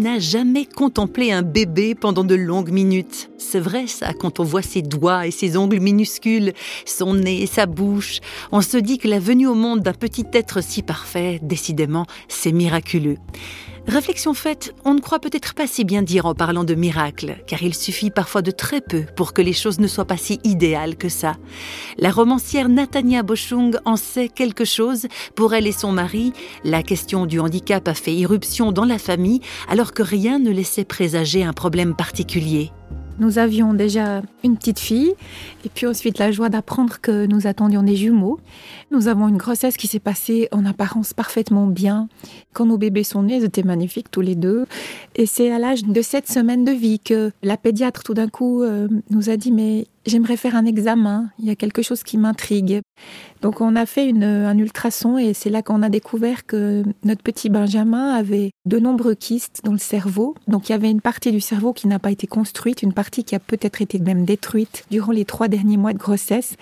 n'a jamais contemplé un bébé pendant de longues minutes C'est vrai ça, quand on voit ses doigts et ses ongles minuscules, son nez et sa bouche, on se dit que la venue au monde d'un petit être si parfait, décidément, c'est miraculeux. Réflexion faite, on ne croit peut-être pas si bien dire en parlant de miracle, car il suffit parfois de très peu pour que les choses ne soient pas si idéales que ça. La romancière Natania Boschung en sait quelque chose. Pour elle et son mari, la question du handicap a fait irruption dans la famille alors que rien ne laissait présager un problème particulier. Nous avions déjà une petite fille et puis ensuite la joie d'apprendre que nous attendions des jumeaux. Nous avons une grossesse qui s'est passée en apparence parfaitement bien. Quand nos bébés sont nés, ils étaient magnifiques tous les deux. Et c'est à l'âge de sept semaines de vie que la pédiatre tout d'un coup euh, nous a dit mais j'aimerais faire un examen, il y a quelque chose qui m'intrigue. Donc on a fait un ultrason et c'est là qu'on a découvert que notre petit Benjamin avait de nombreux kystes dans le cerveau. Donc il y avait une partie du cerveau qui n'a pas été construite, une partie qui a peut-être été même détruite durant les trois derniers mois de grossesse.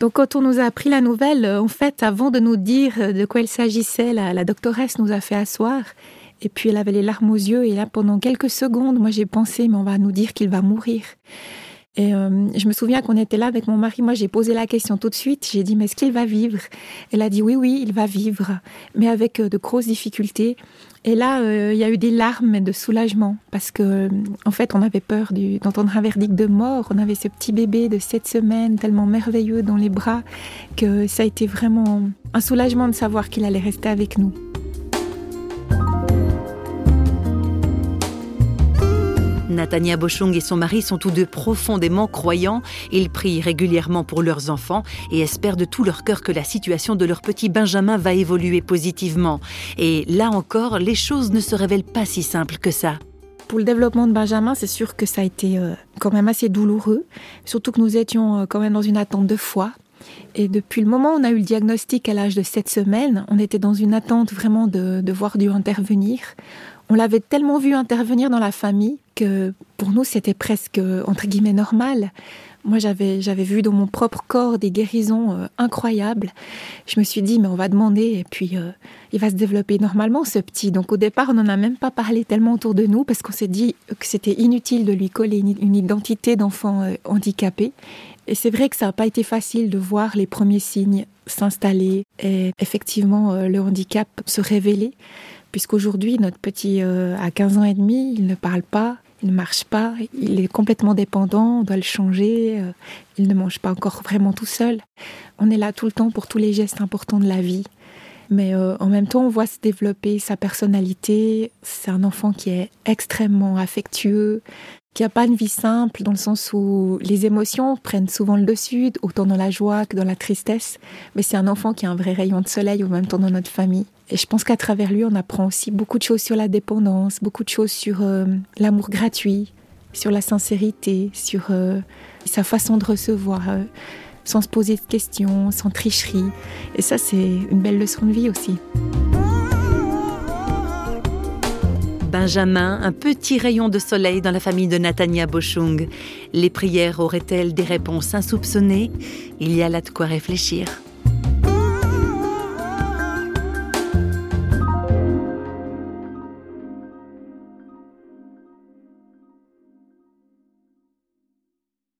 Donc quand on nous a appris la nouvelle, en fait, avant de nous dire de quoi il s'agissait, la doctoresse nous a fait asseoir et puis elle avait les larmes aux yeux et là pendant quelques secondes, moi j'ai pensé mais on va nous dire qu'il va mourir. Et euh, je me souviens qu'on était là avec mon mari. Moi, j'ai posé la question tout de suite. J'ai dit, mais est-ce qu'il va vivre? Elle a dit, oui, oui, il va vivre, mais avec euh, de grosses difficultés. Et là, euh, il y a eu des larmes de soulagement parce que, en fait, on avait peur d'entendre un verdict de mort. On avait ce petit bébé de sept semaines, tellement merveilleux dans les bras, que ça a été vraiment un soulagement de savoir qu'il allait rester avec nous. Natania Bochung et son mari sont tous deux profondément croyants. Ils prient régulièrement pour leurs enfants et espèrent de tout leur cœur que la situation de leur petit Benjamin va évoluer positivement. Et là encore, les choses ne se révèlent pas si simples que ça. Pour le développement de Benjamin, c'est sûr que ça a été euh, quand même assez douloureux, surtout que nous étions euh, quand même dans une attente de foi. Et depuis le moment où on a eu le diagnostic à l'âge de 7 semaines, on était dans une attente vraiment de, de voir Dieu intervenir. On l'avait tellement vu intervenir dans la famille que pour nous c'était presque entre guillemets normal. Moi j'avais j'avais vu dans mon propre corps des guérisons euh, incroyables. Je me suis dit mais on va demander et puis euh, il va se développer normalement ce petit. Donc au départ on n'en a même pas parlé tellement autour de nous parce qu'on s'est dit que c'était inutile de lui coller une, identité d'enfant euh, handicapé. Et c'est vrai que ça n'a pas été facile de voir les premiers signes s'installer et effectivement euh, le handicap se révéler puisqu'aujourd'hui notre petit euh, a 15 ans et demi, il ne parle pas, il ne marche pas, il est complètement dépendant, on doit le changer, euh, il ne mange pas encore vraiment tout seul. On est là tout le temps pour tous les gestes importants de la vie. Mais euh, en même temps, on voit se développer sa personnalité. C'est un enfant qui est extrêmement affectueux, qui n'a pas une vie simple, dans le sens où les émotions prennent souvent le dessus, autant dans la joie que dans la tristesse. Mais c'est un enfant qui a un vrai rayon de soleil en même temps dans notre famille. Et je pense qu'à travers lui, on apprend aussi beaucoup de choses sur la dépendance, beaucoup de choses sur euh, l'amour gratuit, sur la sincérité, sur euh, sa façon de recevoir, euh, sans se poser de questions, sans tricherie. Et ça, c'est une belle leçon de vie aussi. Benjamin, un petit rayon de soleil dans la famille de Natania Bochung. Les prières auraient-elles des réponses insoupçonnées? Il y a là de quoi réfléchir.